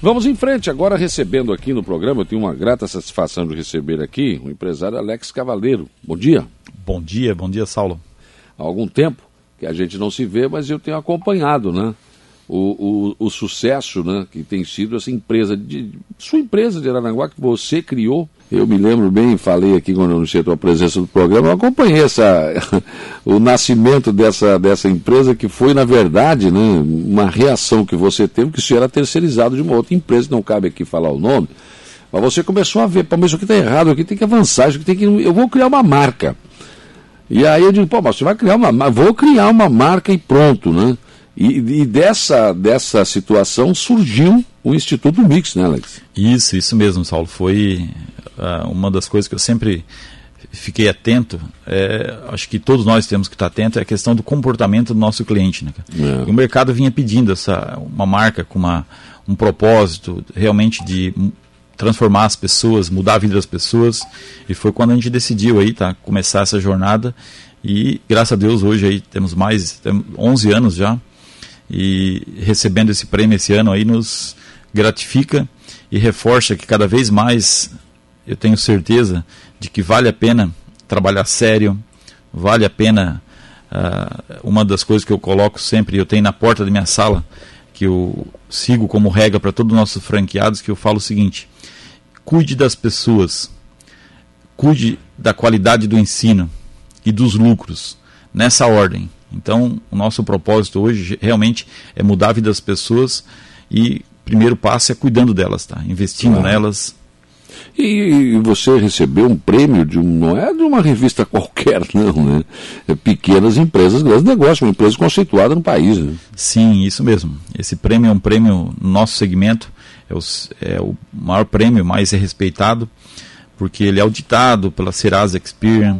Vamos em frente, agora recebendo aqui no programa, eu tenho uma grata satisfação de receber aqui o empresário Alex Cavaleiro. Bom dia. Bom dia, bom dia, Saulo. Há algum tempo que a gente não se vê, mas eu tenho acompanhado, né? O, o, o sucesso né, que tem sido essa empresa, de, sua empresa de Aranaguá, que você criou. Eu me lembro bem, falei aqui quando eu anunciei a tua presença no programa, eu acompanhei essa, o nascimento dessa, dessa empresa, que foi, na verdade, né, uma reação que você teve, que isso era terceirizado de uma outra empresa, não cabe aqui falar o nome, mas você começou a ver, pô, mas isso aqui está errado, aqui tem que avançar, isso aqui tem que, eu vou criar uma marca. E aí eu digo, pô, mas você vai criar uma, vou criar uma marca e pronto, né? E, e, dessa, dessa situação surgiu o Instituto Mix, né, Alex? Isso, isso mesmo, Saulo. Foi uh, uma das coisas que eu sempre fiquei atento. É, acho que todos nós temos que estar atentos é a questão do comportamento do nosso cliente. Né? É. O mercado vinha pedindo essa, uma marca com uma, um propósito realmente de transformar as pessoas, mudar a vida das pessoas. E foi quando a gente decidiu aí, tá, começar essa jornada. E graças a Deus hoje aí temos mais temos 11 anos já e recebendo esse prêmio esse ano aí nos gratifica e reforça que cada vez mais eu tenho certeza de que vale a pena trabalhar sério, vale a pena uh, uma das coisas que eu coloco sempre, eu tenho na porta da minha sala que eu sigo como regra para todos os nossos franqueados que eu falo o seguinte: cuide das pessoas, cuide da qualidade do ensino e dos lucros nessa ordem. Então, o nosso propósito hoje realmente é mudar a vida das pessoas e o primeiro passo é cuidando delas, tá? Investindo nelas. E, você recebeu um prêmio de um, não é de uma revista qualquer, não, né? É pequenas empresas, grandes negócios, uma empresa conceituada no país. Né? Sim, isso mesmo. Esse prêmio é um prêmio no nosso segmento, é o, é o maior prêmio, mais é respeitado, porque ele é auditado pela Serasa Experian,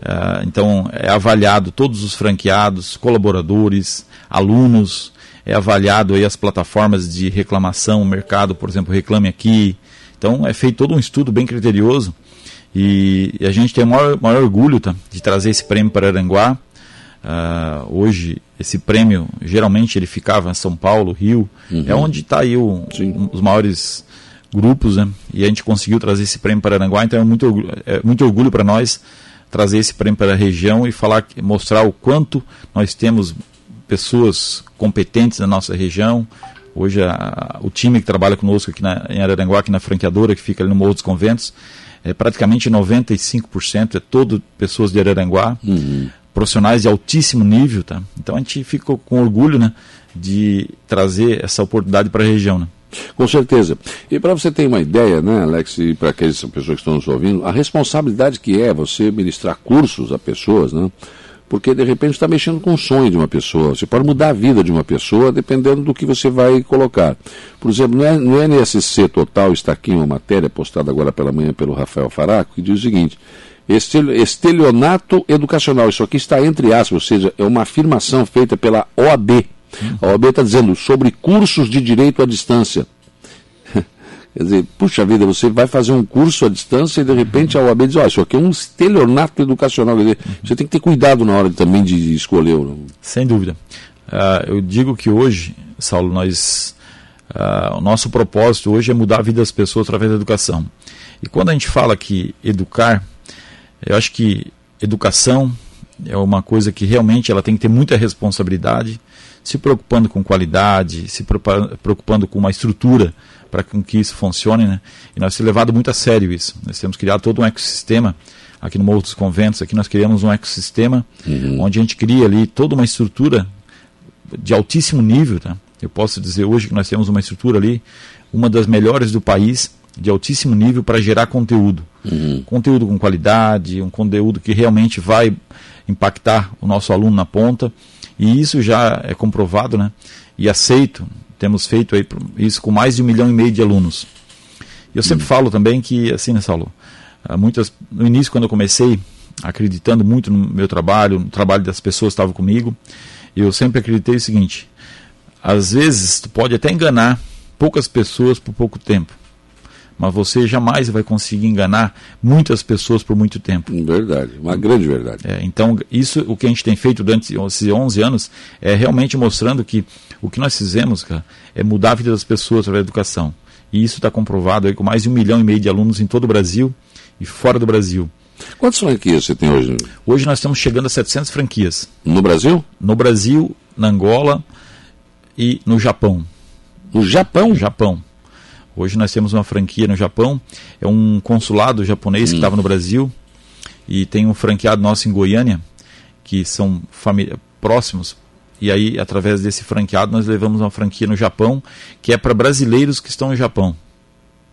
Uh, então, é avaliado todos os franqueados, colaboradores, alunos, é avaliado aí as plataformas de reclamação, o mercado, por exemplo, Reclame Aqui. Então, é feito todo um estudo bem criterioso e, e a gente tem o maior, maior orgulho tá, de trazer esse prêmio para Aranguá. Uh, hoje, esse prêmio, geralmente ele ficava em São Paulo, Rio, uhum. é onde está aí o, um, os maiores grupos, né? E a gente conseguiu trazer esse prêmio para Aranguá, então é muito, é muito orgulho para nós trazer esse prêmio para a região e falar, mostrar o quanto nós temos pessoas competentes na nossa região. Hoje a, o time que trabalha conosco aqui na, em Araranguá, aqui na franqueadora, que fica ali no Morro dos Conventos, é praticamente 95% é todo pessoas de Araranguá, uhum. profissionais de altíssimo nível, tá? Então a gente fica com orgulho, né, de trazer essa oportunidade para a região, né? Com certeza. E para você ter uma ideia, né, Alex, e para aquelas pessoas que estão nos ouvindo, a responsabilidade que é você ministrar cursos a pessoas, né? Porque de repente está mexendo com o sonho de uma pessoa. Você pode mudar a vida de uma pessoa dependendo do que você vai colocar. Por exemplo, no, no NSC Total está aqui uma matéria postada agora pela manhã pelo Rafael Faraco, que diz o seguinte: estelionato educacional. Isso aqui está entre aspas, ou seja, é uma afirmação feita pela OAB a OAB está dizendo sobre cursos de direito à distância. Quer dizer, puxa vida, você vai fazer um curso à distância e de repente a OAB diz, olha, isso aqui é um estelionato educacional. Quer dizer, você tem que ter cuidado na hora também de escolher. Sem dúvida. Uh, eu digo que hoje, Saulo, nós, uh, o nosso propósito hoje é mudar a vida das pessoas através da educação. E quando a gente fala que educar, eu acho que educação é uma coisa que realmente ela tem que ter muita responsabilidade, se preocupando com qualidade, se preocupando com uma estrutura para que isso funcione, né? E nós temos levado muito a sério isso. Nós temos criado todo um ecossistema aqui no Morro dos Conventos, aqui nós criamos um ecossistema uhum. onde a gente cria ali toda uma estrutura de altíssimo nível, tá? Eu posso dizer hoje que nós temos uma estrutura ali, uma das melhores do país, de altíssimo nível para gerar conteúdo. Uhum. Conteúdo com qualidade, um conteúdo que realmente vai impactar o nosso aluno na ponta e isso já é comprovado né, e aceito. Temos feito aí isso com mais de um milhão e meio de alunos. E eu sempre hum. falo também que, assim, né, Saulo? Ah, muitas, no início, quando eu comecei, acreditando muito no meu trabalho, no trabalho das pessoas que estavam comigo, eu sempre acreditei o seguinte: às vezes tu pode até enganar poucas pessoas por pouco tempo, mas você jamais vai conseguir enganar muitas pessoas por muito tempo. Verdade, uma grande verdade. É, então, isso, o que a gente tem feito durante esses 11 anos, é realmente mostrando que o que nós fizemos, cara, é mudar a vida das pessoas através da educação. E isso está comprovado aí com mais de um milhão e meio de alunos em todo o Brasil e fora do Brasil. Quantas franquias você tem hoje? Hoje nós estamos chegando a 700 franquias. No Brasil? No Brasil, na Angola e no Japão. No Japão? Japão. Hoje nós temos uma franquia no Japão, é um consulado japonês hum. que estava no Brasil e tem um franqueado nosso em Goiânia, que são próximos. E aí, através desse franqueado, nós levamos uma franquia no Japão, que é para brasileiros que estão no Japão.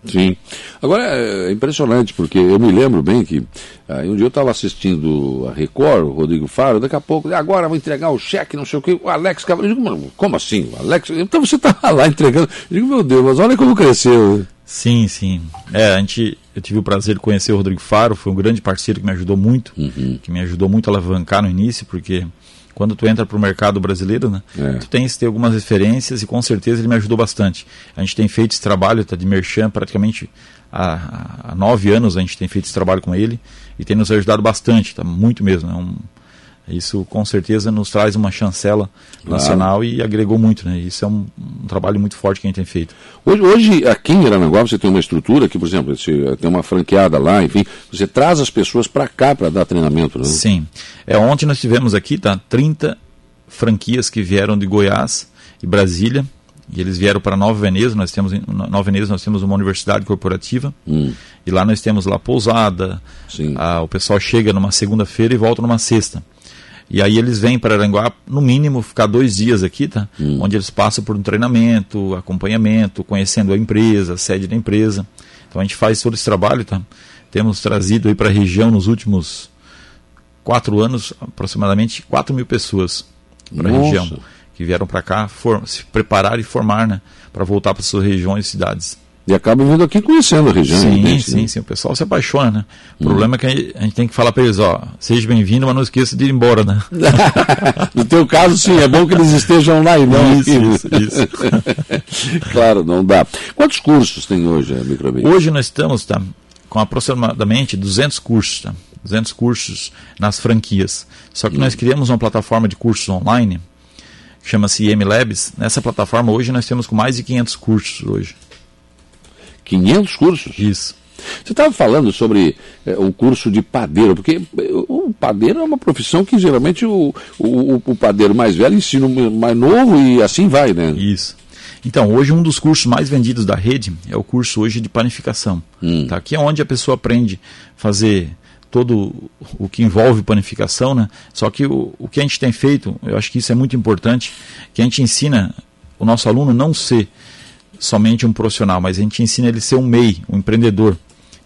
Sim. Agora é impressionante, porque eu me lembro bem que aí um dia eu estava assistindo a Record, o Rodrigo Faro, daqui a pouco, agora vou entregar o cheque, não sei o que, o Alex Eu digo, como assim? O Alex? Então você estava lá entregando. Eu digo, meu Deus, mas olha como cresceu. Sim, sim. É, a gente, eu tive o prazer de conhecer o Rodrigo Faro, foi um grande parceiro que me ajudou muito, uhum. que me ajudou muito a alavancar no início, porque quando tu entra para o mercado brasileiro, né, é. tu tens que ter algumas referências e com certeza ele me ajudou bastante. A gente tem feito esse trabalho tá, de merchan praticamente há, há, nove anos a gente tem feito esse trabalho com ele e tem nos ajudado bastante, tá, muito mesmo. É um, isso com certeza nos traz uma chancela nacional e agregou muito, né? Isso é um, um, trabalho muito forte que a gente tem feito. Hoje, hoje aqui em Aranaguá você tem uma estrutura que, por exemplo, você tem uma franqueada lá, enfim, você traz as pessoas para cá para dar treinamento, né? Sim. É, ontem nós tivemos aqui, tá, 30 franquias que vieram de Goiás e Brasília, e eles vieram para Nova Veneza, nós temos Nova Veneza nós temos uma universidade corporativa hum. e lá nós temos lá pousada, a, o pessoal chega numa segunda-feira e volta numa sexta. E aí eles vêm para Aranguá, no mínimo, ficar dois dias aqui, tá? Hum. Onde eles passam por um treinamento, acompanhamento, conhecendo a empresa, a sede da empresa. Então a gente faz todo esse trabalho, tá? Temos trazido aí para a região nos últimos quatro anos, aproximadamente 4 mil pessoas para a região. Que vieram para cá se preparar e formar, né? Para voltar para suas regiões e cidades. E acaba vindo aqui conhecendo a região. Sim, né? sim, sim. O pessoal se apaixona, né? O hum. problema é que a gente tem que falar para eles, ó, seja bem-vindo, mas não esqueça de ir embora, né? no teu caso, sim, é bom que eles estejam lá e não isso, isso, isso. claro, não dá. Quantos cursos tem hoje a Microbit? Hoje nós estamos, tá, com aproximadamente 200 cursos, tá? 200 cursos nas franquias. Só que hum. nós criamos uma plataforma de cursos online, que chama-se IM Labs. Nessa plataforma hoje nós temos com mais de 500 cursos hoje. 500 cursos? Isso. Você estava falando sobre é, o curso de padeiro, porque eh, o padeiro é uma profissão que geralmente o, o, o padeiro mais velho ensina o mais novo e assim vai, né? Isso. Então, hoje um dos cursos mais vendidos da rede é o curso hoje de panificação. Hum. Tá? Que é onde a pessoa aprende a fazer todo o que envolve panificação, né? Só que o, o que a gente tem feito, eu acho que isso é muito importante, que a gente ensina o nosso aluno não ser somente um profissional, mas a gente ensina ele a ser um MEI, um empreendedor.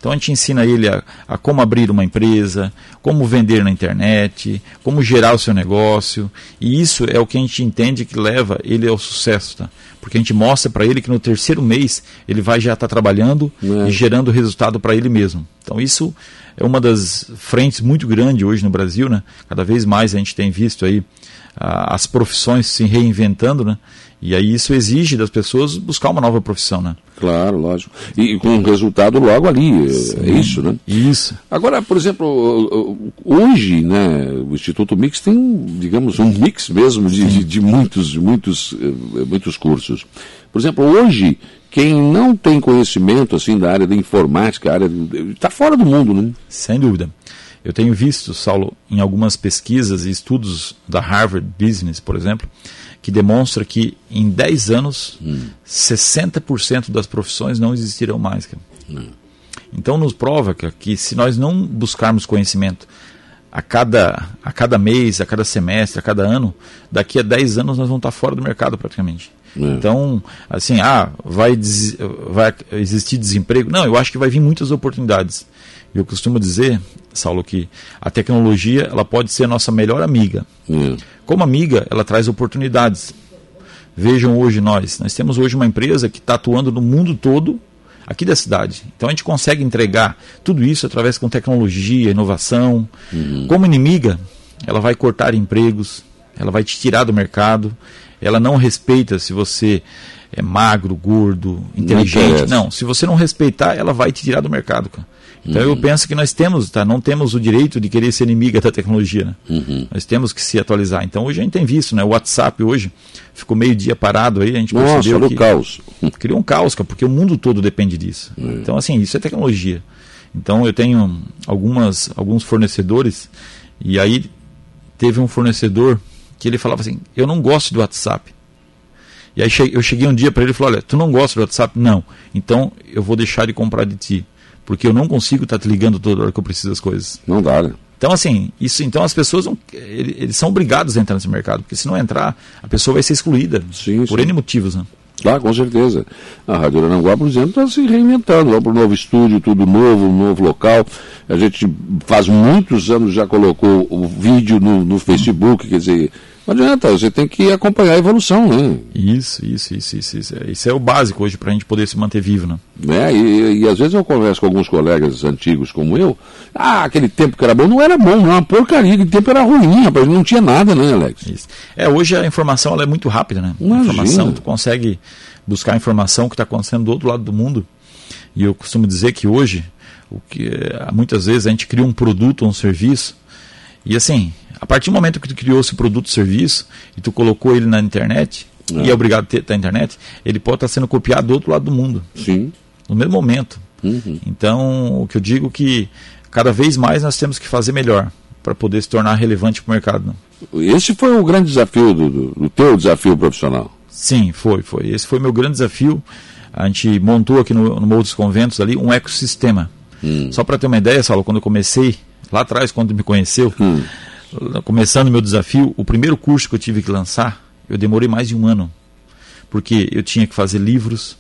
Então a gente ensina ele a, a, como abrir uma empresa, como vender na internet, como gerar o seu negócio. E isso é o que a gente entende que leva ele ao sucesso. Tá? Porque a gente mostra para ele que no terceiro mês ele vai já estar tá trabalhando é. e gerando resultado para ele mesmo. Então isso é uma das frentes muito grande hoje no Brasil. Né? Cada vez mais a gente tem visto aí as profissões se reinventando, né? E aí isso exige das pessoas buscar uma nova profissão, né? Claro, lógico. E, com um resultado logo ali, é Sim, é isso, né? Isso. Agora, por exemplo, hoje, né, o Instituto Mix tem, digamos, um mix mesmo de, de, de muitos, muitos, eh, muitos cursos. Por exemplo, hoje, quem não tem conhecimento assim da área da informática, área está fora do mundo, né? Sem dúvida. Eu tenho visto, Saulo, em algumas pesquisas e estudos da Harvard Business, por exemplo, que demonstra que em 10 anos, hum. 60% das profissões não existirão mais. Hum. Então nos prova que se nós não buscarmos conhecimento a cada, a cada mês, a cada semestre, a cada ano, daqui a 10 anos nós vamos estar fora do mercado praticamente. É. Então, assim, ah, vai, vai existir desemprego? Não, eu acho que vai vir muitas oportunidades. Eu costumo dizer, Saulo, que a tecnologia ela pode ser a nossa melhor amiga. Hum. Como amiga, ela traz oportunidades. Vejam hoje nós, nós temos hoje uma empresa que está atuando no mundo todo aqui da cidade. Então a gente consegue entregar tudo isso através com tecnologia, inovação. Uhum. Como inimiga, ela vai cortar empregos, ela vai te tirar do mercado, ela não respeita se você é magro, gordo, inteligente. Não, não, se você não respeitar, ela vai te tirar do mercado, cara. Então uhum. eu penso que nós temos, tá? Não temos o direito de querer ser inimiga da tecnologia, né? Uhum. Nós temos que se atualizar. Então hoje a gente tem visto, né? O WhatsApp hoje ficou meio dia parado aí, a gente Nossa, percebeu que caos. criou um caos, porque o mundo todo depende disso. Uhum. Então assim, isso é tecnologia. Então eu tenho algumas alguns fornecedores e aí teve um fornecedor que ele falava assim: "Eu não gosto do WhatsApp". E aí eu cheguei um dia para ele e falei: "Olha, tu não gosta do WhatsApp? Não. Então eu vou deixar de comprar de ti" porque eu não consigo estar te ligando toda hora que eu preciso das coisas. Não dá, né? Então, assim, isso, então as pessoas não, eles, são obrigados a entrar nesse mercado, porque se não entrar, a pessoa vai ser excluída sim, por sim. N motivos, né? Ah, com certeza. A Rádio Arananguá, por exemplo, está se reinventando. Vamos para um novo estúdio, tudo novo, um novo local. A gente faz muitos anos já colocou o vídeo no, no Facebook, quer dizer, não adianta, você tem que acompanhar a evolução, né? Isso, isso, isso, isso. Isso, isso é o básico hoje para a gente poder se manter vivo, né? É, e, e, às vezes eu converso com alguns colegas antigos como eu, ah, aquele tempo que era bom, não era bom, não, uma porcaria, aquele tempo era ruim, rapaz, não tinha nada, né, Alex? Isso. É, hoje a informação ela é muito rápida, né? Imagina. A informação, tu consegue buscar a informação que está acontecendo do outro lado do mundo. E eu costumo dizer que hoje, o que muitas vezes a gente cria um produto ou um serviço, e assim, a partir do momento que tu criou esse produto ou serviço e tu colocou ele na internet, é. e é obrigado a ter na internet, ele pode estar sendo copiado do outro lado do mundo. Sim. No mesmo momento. Uhum. Então, o que eu digo é que cada vez mais nós temos que fazer melhor para poder se tornar relevante para o mercado. Né? Esse foi o grande desafio do, do, do teu desafio profissional. Sim, foi, foi. Esse foi meu grande desafio. A gente montou aqui no, no Morro dos Conventos ali um ecossistema. Hum. Só para ter uma ideia, Saulo, quando eu comecei, lá atrás, quando me conheceu, hum começando meu desafio, o primeiro curso que eu tive que lançar, eu demorei mais de um ano. Porque eu tinha que fazer livros,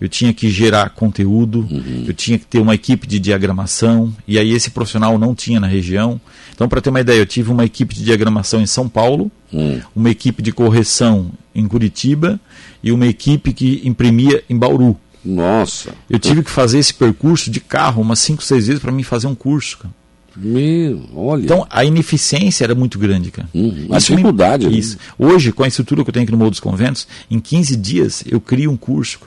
eu tinha que gerar conteúdo, uhum. eu tinha que ter uma equipe de diagramação, e aí esse profissional não tinha na região. Então, para ter uma ideia, eu tive uma equipe de diagramação em São Paulo, uhum. uma equipe de correção em Curitiba e uma equipe que imprimia em Bauru. Nossa! Eu tive que fazer esse percurso de carro umas 5, 6 vezes para mim fazer um curso. Cara. Meu, olha. Então a ineficiência era muito grande, cara. Uhum, a dificuldade. Me... Isso. Hoje, com a estrutura que eu tenho aqui no Morro dos Conventos, em 15 dias eu crio um curso.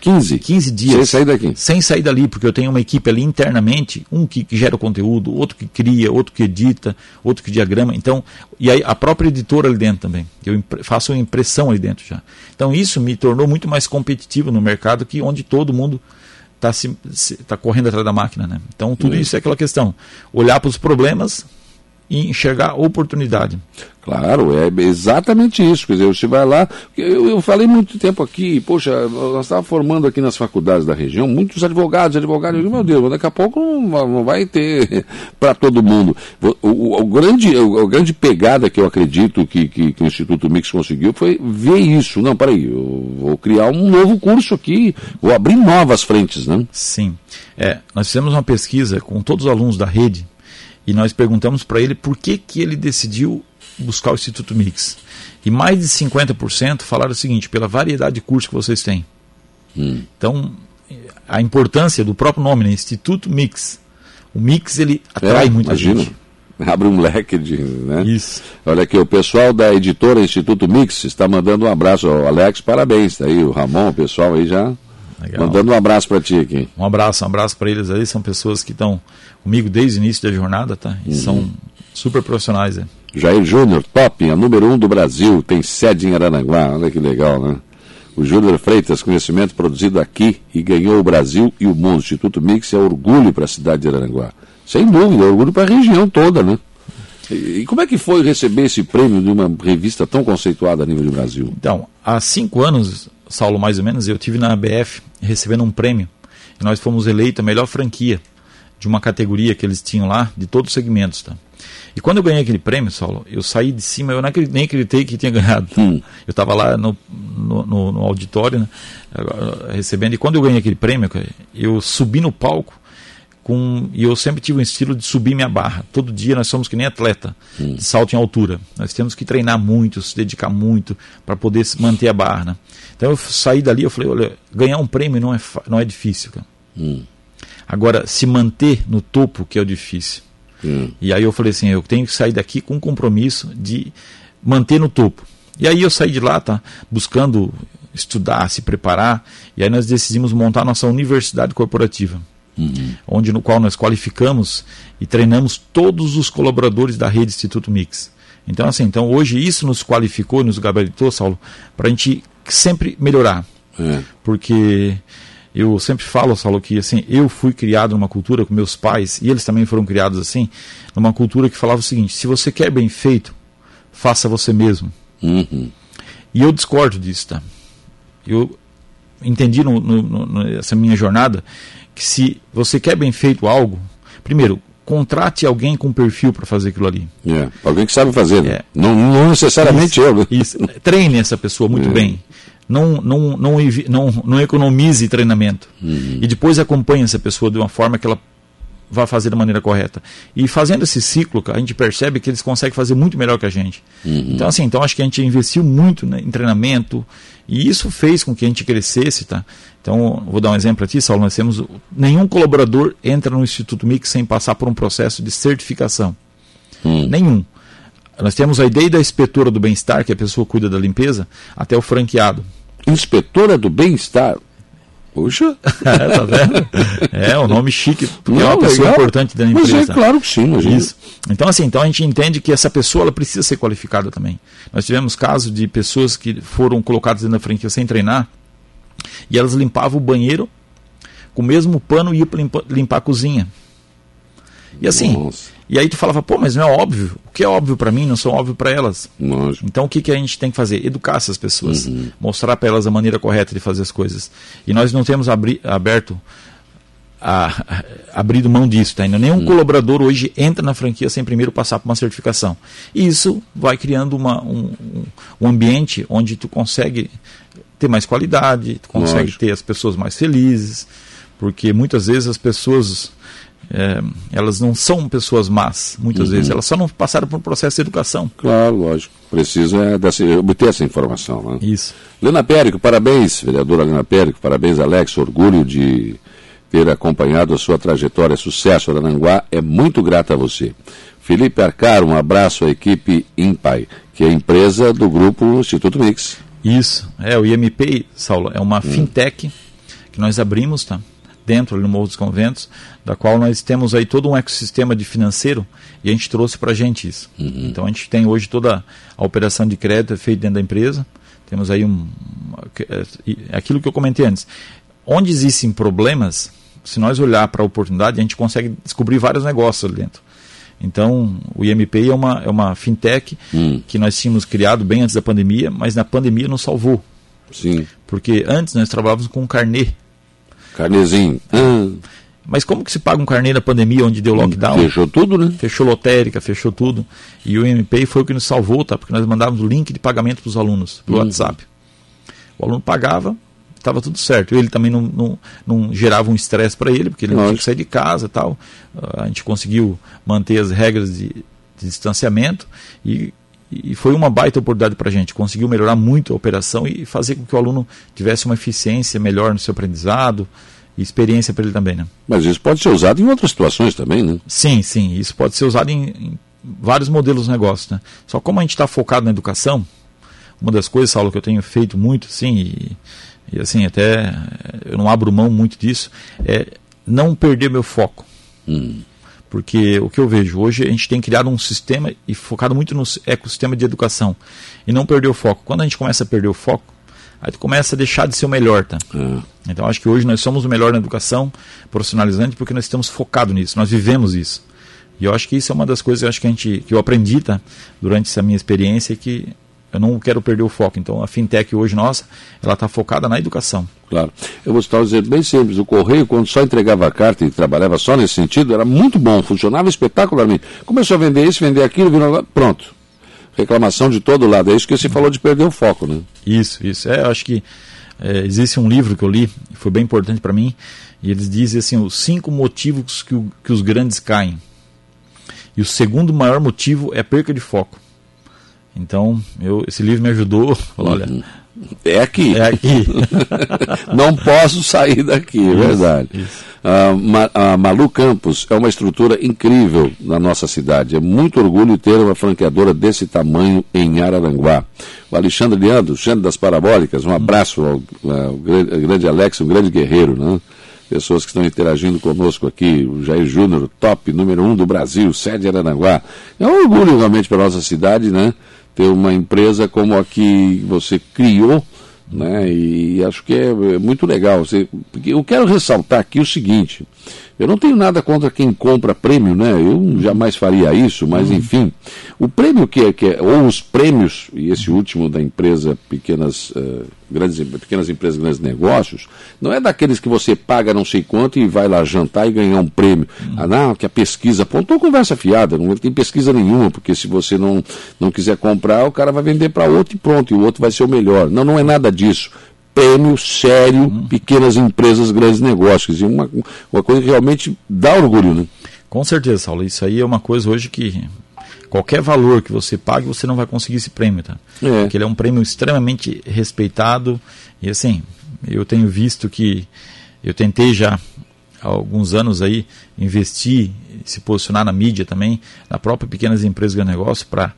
15? 15 dias. Sem sair daqui. Sem sair dali, porque eu tenho uma equipe ali internamente, um que, que gera o conteúdo, outro que cria, outro que edita, outro que diagrama. Então, e aí a própria editora ali dentro também. Eu faço uma impressão ali dentro já. Então isso me tornou muito mais competitivo no mercado que onde todo mundo está tá correndo atrás da máquina. Né? Então, tudo isso é aquela questão. Olhar para os problemas e enxergar oportunidade. Claro, é exatamente isso. Quer dizer, você vai lá. Eu, eu falei muito tempo aqui, poxa, nós estávamos formando aqui nas faculdades da região muitos advogados, advogados. Eu digo, meu Deus, daqui a pouco não, não vai ter para todo mundo. O, o, o grande, o, a grande pegada que eu acredito que, que, que, o Instituto Mix conseguiu foi ver isso. Não, peraí, eu vou criar um novo curso aqui, vou abrir novas frentes, né? Sim. É, nós fizemos uma pesquisa com todos os alunos da rede e nós perguntamos para ele por que, que ele decidiu buscar o Instituto Mix. E mais de 50% falaram o seguinte: pela variedade de cursos que vocês têm. Hum. Então, a importância do próprio nome, né? Instituto Mix. O Mix ele atrai é, muita imagino. gente. Abre um leque de. Né? Isso. Olha aqui, o pessoal da editora Instituto Mix está mandando um abraço ao Alex, parabéns. Tá aí o Ramon, o pessoal aí já Legal. Mandando um abraço para ti aqui. Um abraço, um abraço para eles aí. São pessoas que estão comigo desde o início da jornada, tá? E uhum. são super profissionais. É. Jair Júnior, top, a número um do Brasil, tem sede em Aranaguá. Olha que legal, né? O Júnior Freitas, conhecimento produzido aqui e ganhou o Brasil e o mundo. O Instituto Mix é orgulho para a cidade de Aranaguá. Sem dúvida, é orgulho para a região toda, né? E, como é que foi receber esse prêmio de uma revista tão conceituada a nível de Brasil? Então, há cinco anos Saulo, mais ou menos, eu tive na ABF recebendo um prêmio e nós fomos eleita a melhor franquia de uma categoria que eles tinham lá, de todos os segmentos. Tá? E quando eu ganhei aquele prêmio, Saulo, eu saí de cima, eu nem acreditei que tinha ganhado. Hum. Eu estava lá no, no, no, no auditório, né, recebendo, e quando eu ganhei aquele prêmio, eu subi no palco com, e eu sempre tive um estilo de subir minha barra. Todo dia nós somos que nem atleta de salto em altura. Nós temos que treinar muito, se dedicar muito para poder manter a barra. Né? Então eu saí dali, eu falei, olha, ganhar um prêmio não é, não é difícil. Hum. Agora, se manter no topo que é o difícil. Hum. E aí eu falei assim, eu tenho que sair daqui com um compromisso de manter no topo. E aí eu saí de lá, tá? Buscando estudar, se preparar, e aí nós decidimos montar nossa universidade corporativa. Uhum. Onde no qual nós qualificamos e treinamos todos os colaboradores da rede Instituto Mix. Então, assim, então hoje isso nos qualificou, nos gabaritou, Saulo, para a gente sempre melhorar. É. Porque eu sempre falo, Saulo, que assim, eu fui criado numa cultura com meus pais, e eles também foram criados assim, numa cultura que falava o seguinte: se você quer bem feito, faça você mesmo. Uhum. E eu discordo disso, tá? Eu entendi no, no, nessa minha jornada que se você quer bem feito algo, primeiro, contrate alguém com perfil para fazer aquilo ali. É, alguém que sabe fazer. Né? É. Não, não, necessariamente isso, eu. Isso. Treine essa pessoa muito é. bem. Não, não, não, não, não economize treinamento. Uhum. E depois acompanhe essa pessoa de uma forma que ela vá fazer da maneira correta. E fazendo esse ciclo, a gente percebe que eles conseguem fazer muito melhor que a gente. Uhum. Então, assim, então acho que a gente investiu muito né, em treinamento e isso fez com que a gente crescesse, tá? Então, vou dar um exemplo aqui, Saulo, nós temos nenhum colaborador entra no Instituto Mix sem passar por um processo de certificação. Hum. Nenhum. Nós temos a ideia da inspetora do bem-estar, que é a pessoa cuida da limpeza, até o franqueado. Inspetora do bem-estar? Puxa! é, tá vendo? É, um nome chique, porque Não, é uma pessoa legal. importante da empresa. Mas é claro que sim, imagina. Isso. Então, assim, então a gente entende que essa pessoa ela precisa ser qualificada também. Nós tivemos casos de pessoas que foram colocadas dentro da franquia sem treinar, e elas limpavam o banheiro com o mesmo pano e iam limpar, limpar a cozinha. E assim, Nossa. E aí tu falava, pô, mas não é óbvio. O que é óbvio para mim não são óbvio para elas. Nossa. Então o que, que a gente tem que fazer? Educar essas pessoas, uhum. mostrar para elas a maneira correta de fazer as coisas. E nós não temos abri aberto a, a, abrido mão disso, tá? Ainda nenhum uhum. colaborador hoje entra na franquia sem primeiro passar por uma certificação. E isso vai criando uma, um, um ambiente onde tu consegue ter mais qualidade, tu consegue Lógico. ter as pessoas mais felizes, porque muitas vezes as pessoas é, elas não são pessoas más, muitas uhum. vezes, elas só não passaram por um processo de educação. Claro, lógico. Precisa é dessa, obter essa informação. Né? Isso. Lena Périco, parabéns, vereadora Lena Périco, parabéns, Alex, orgulho de ter acompanhado a sua trajetória, sucesso, Arananguá, é muito grata a você. Felipe Arcar, um abraço à equipe Impai, que é a empresa do grupo Instituto Mix. Isso, é o IMP, Saulo, é uma hum. fintech que nós abrimos, tá? Dentro no Morro dos Conventos, da qual nós temos aí todo um ecossistema de financeiro e a gente trouxe para a gente isso. Uhum. Então a gente tem hoje toda a operação de crédito feita dentro da empresa. Temos aí um, é, aquilo que eu comentei antes. Onde existem problemas, se nós olhar para a oportunidade, a gente consegue descobrir vários negócios ali dentro. Então, o IMPay é uma, é uma fintech hum. que nós tínhamos criado bem antes da pandemia, mas na pandemia nos salvou. Sim. Porque antes nós trabalhávamos com um carnê. Carnezinho. Ah. Mas como que se paga um carnê na pandemia onde deu lockdown? Fechou tudo, né? Fechou lotérica, fechou tudo. E o IMPay foi o que nos salvou, tá? Porque nós mandávamos o link de pagamento para os alunos, pelo hum. WhatsApp. O aluno pagava, estava tudo certo. Ele também não, não, não gerava um estresse para ele, porque ele não tinha que sair de casa e tal. Uh, a gente conseguiu manter as regras de, de distanciamento e, e foi uma baita oportunidade para a gente. Conseguiu melhorar muito a operação e fazer com que o aluno tivesse uma eficiência melhor no seu aprendizado e experiência para ele também. Né? Mas isso pode ser usado em outras situações também, né? Sim, sim. Isso pode ser usado em, em vários modelos de negócio. Né? Só como a gente está focado na educação, uma das coisas, Saulo, que eu tenho feito muito, sim, e e assim, até eu não abro mão muito disso, é não perder meu foco. Hum. Porque o que eu vejo hoje, a gente tem criado um sistema e focado muito no ecossistema de educação. E não perder o foco. Quando a gente começa a perder o foco, aí tu começa a deixar de ser o melhor, tá? É. Então acho que hoje nós somos o melhor na educação profissionalizante porque nós estamos focados nisso, nós vivemos isso. E eu acho que isso é uma das coisas que eu, acho que, a gente, que eu aprendi tá? durante essa minha experiência que eu não quero perder o foco. Então, a fintech hoje nossa, ela está focada na educação. Claro. Eu vou citar um exemplo bem simples. O Correio, quando só entregava a carta e trabalhava só nesse sentido, era muito bom, funcionava espetacularmente. Começou a vender isso, vender aquilo, virou... pronto. Reclamação de todo lado. É isso que você falou de perder o foco, né? Isso, isso. É, eu acho que é, existe um livro que eu li, e foi bem importante para mim, e eles dizem assim, os cinco motivos que, o, que os grandes caem. E o segundo maior motivo é a perca de foco. Então, eu, esse livro me ajudou. Falou, olha. É aqui. É aqui. Não posso sair daqui, é verdade. A, Ma, a Malu Campos é uma estrutura incrível na nossa cidade. É muito orgulho ter uma franqueadora desse tamanho em Araranguá. O Alexandre Leandro, Xande das Parabólicas, um abraço ao, ao, grande Alex, um grande guerreiro, né? pessoas que estão interagindo conosco aqui, o Jair Júnior, top número um do Brasil, sede Araranguá. É um orgulho realmente para a nossa cidade, né? Ter uma empresa como a que você criou, né? E acho que é, é muito legal. Você, eu quero ressaltar aqui o seguinte: eu não tenho nada contra quem compra prêmio, né? Eu jamais faria isso, mas uhum. enfim, o prêmio que é, que é ou os prêmios e esse último da empresa pequenas uh, grandes pequenas empresas grandes negócios não é daqueles que você paga não sei quanto e vai lá jantar e ganhar um prêmio. Uhum. Ah, não, que a pesquisa apontou conversa fiada, não tem pesquisa nenhuma porque se você não não quiser comprar o cara vai vender para outro e pronto e o outro vai ser o melhor. Não, não é nada disso prêmio sério, uhum. pequenas empresas, grandes negócios. E uma, uma coisa que realmente dá orgulho, né? Com certeza, Saulo. Isso aí é uma coisa hoje que qualquer valor que você pague, você não vai conseguir esse prêmio, tá? É. Porque ele é um prêmio extremamente respeitado. E assim, eu tenho visto que eu tentei já há alguns anos aí investir, se posicionar na mídia também, na própria pequenas empresas de negócio para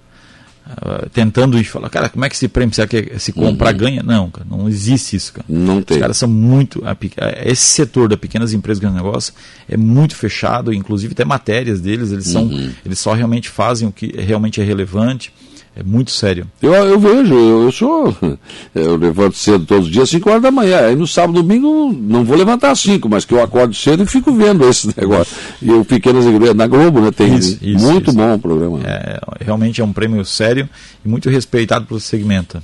Uh, tentando e falar, cara, como é que esse prêmio será que se comprar uhum. ganha? Não, cara, não existe isso, cara. Não tem. Os caras são muito. A, esse setor da pequenas empresas de negócio é muito fechado, inclusive até matérias deles, eles são. Uhum. Eles só realmente fazem o que realmente é relevante. É muito sério. Eu, eu vejo, eu, eu, sou. Eu levanto cedo todos os dias, 5 horas da manhã. Aí no sábado domingo não vou levantar às 5, mas que eu acordo cedo e fico vendo esse negócio. E o Pequenas Igrejas, na Globo, né? Tem isso, isso, muito isso. bom o programa. É, realmente é um prêmio sério e muito respeitado pelo segmento.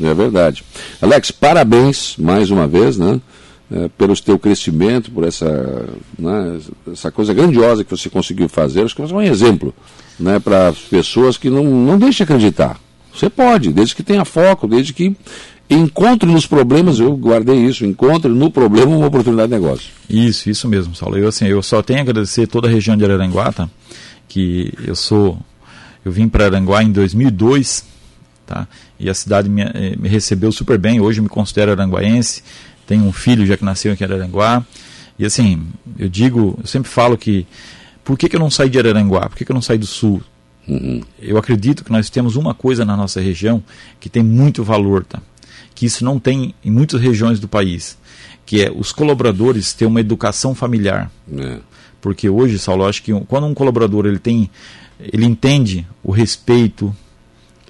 É verdade. Alex, parabéns mais uma vez, né? É, pelo teu crescimento, por essa, né, essa coisa grandiosa que você conseguiu fazer. Acho que você é um exemplo né, para as pessoas que não, não deixem acreditar. Você pode, desde que tenha foco, desde que encontre nos problemas, eu guardei isso, encontre no problema uma oportunidade de negócio. Isso, isso mesmo, Saulo. Eu, assim, eu só tenho a agradecer toda a região de Araranguá, tá? que eu sou, eu vim para Aranguá em 2002, tá? e a cidade me, eh, me recebeu super bem, hoje eu me considero aranguaense, tenho um filho já que nasceu aqui em Araranguá. E assim, eu digo, eu sempre falo que por que, que eu não saí de Araranguá? Por que, que eu não saí do sul? Uhum. Eu acredito que nós temos uma coisa na nossa região que tem muito valor, tá? Que isso não tem em muitas regiões do país, que é os colaboradores ter uma educação familiar. É. Porque hoje, Saulo, acho que quando um colaborador ele tem, ele entende o respeito,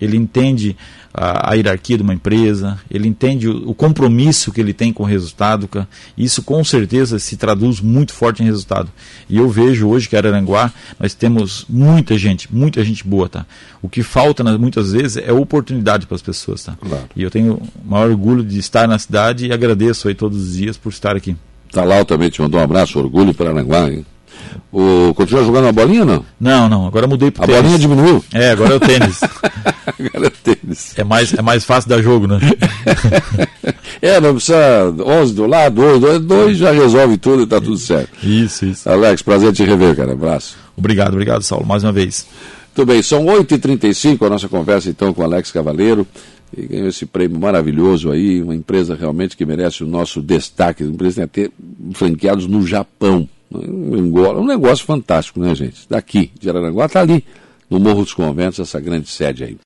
ele entende a, a, hierarquia de uma empresa, ele entende o, o, compromisso que ele tem com o resultado. Isso com certeza se traduz muito forte em resultado. E eu vejo hoje que Araranguá nós temos muita gente, muita gente boa, tá? O que falta muitas vezes é oportunidade para as pessoas, tá? Claro. E eu tenho o maior orgulho de estar na cidade e agradeço aí todos os dias por estar aqui. Talau também te mandou um abraço, orgulho para Aranguá, hein? O, continua jogando a bolinha não? Não, não. Agora mudei pro a tênis. A bolinha diminuiu? É, agora é o tênis. agora é tênis. É mais, é mais fácil dar jogo, né? é, não precisa 11 do lado, 2, 2, 2 já resolve tudo e tá tudo certo. Isso, isso. Alex, prazer te rever, cara. Abraço. Obrigado, obrigado, Saulo, mais uma vez. Tudo bem, são 8h35 a nossa conversa então com o Alex Cavaleiro. E ganhou esse prêmio maravilhoso aí, uma empresa realmente que merece o nosso destaque. Uma empresa que tem franqueados no Japão. Um negócio fantástico, né, gente? Daqui, de Araranguá, está ali, no Morro dos Conventos, essa grande sede aí.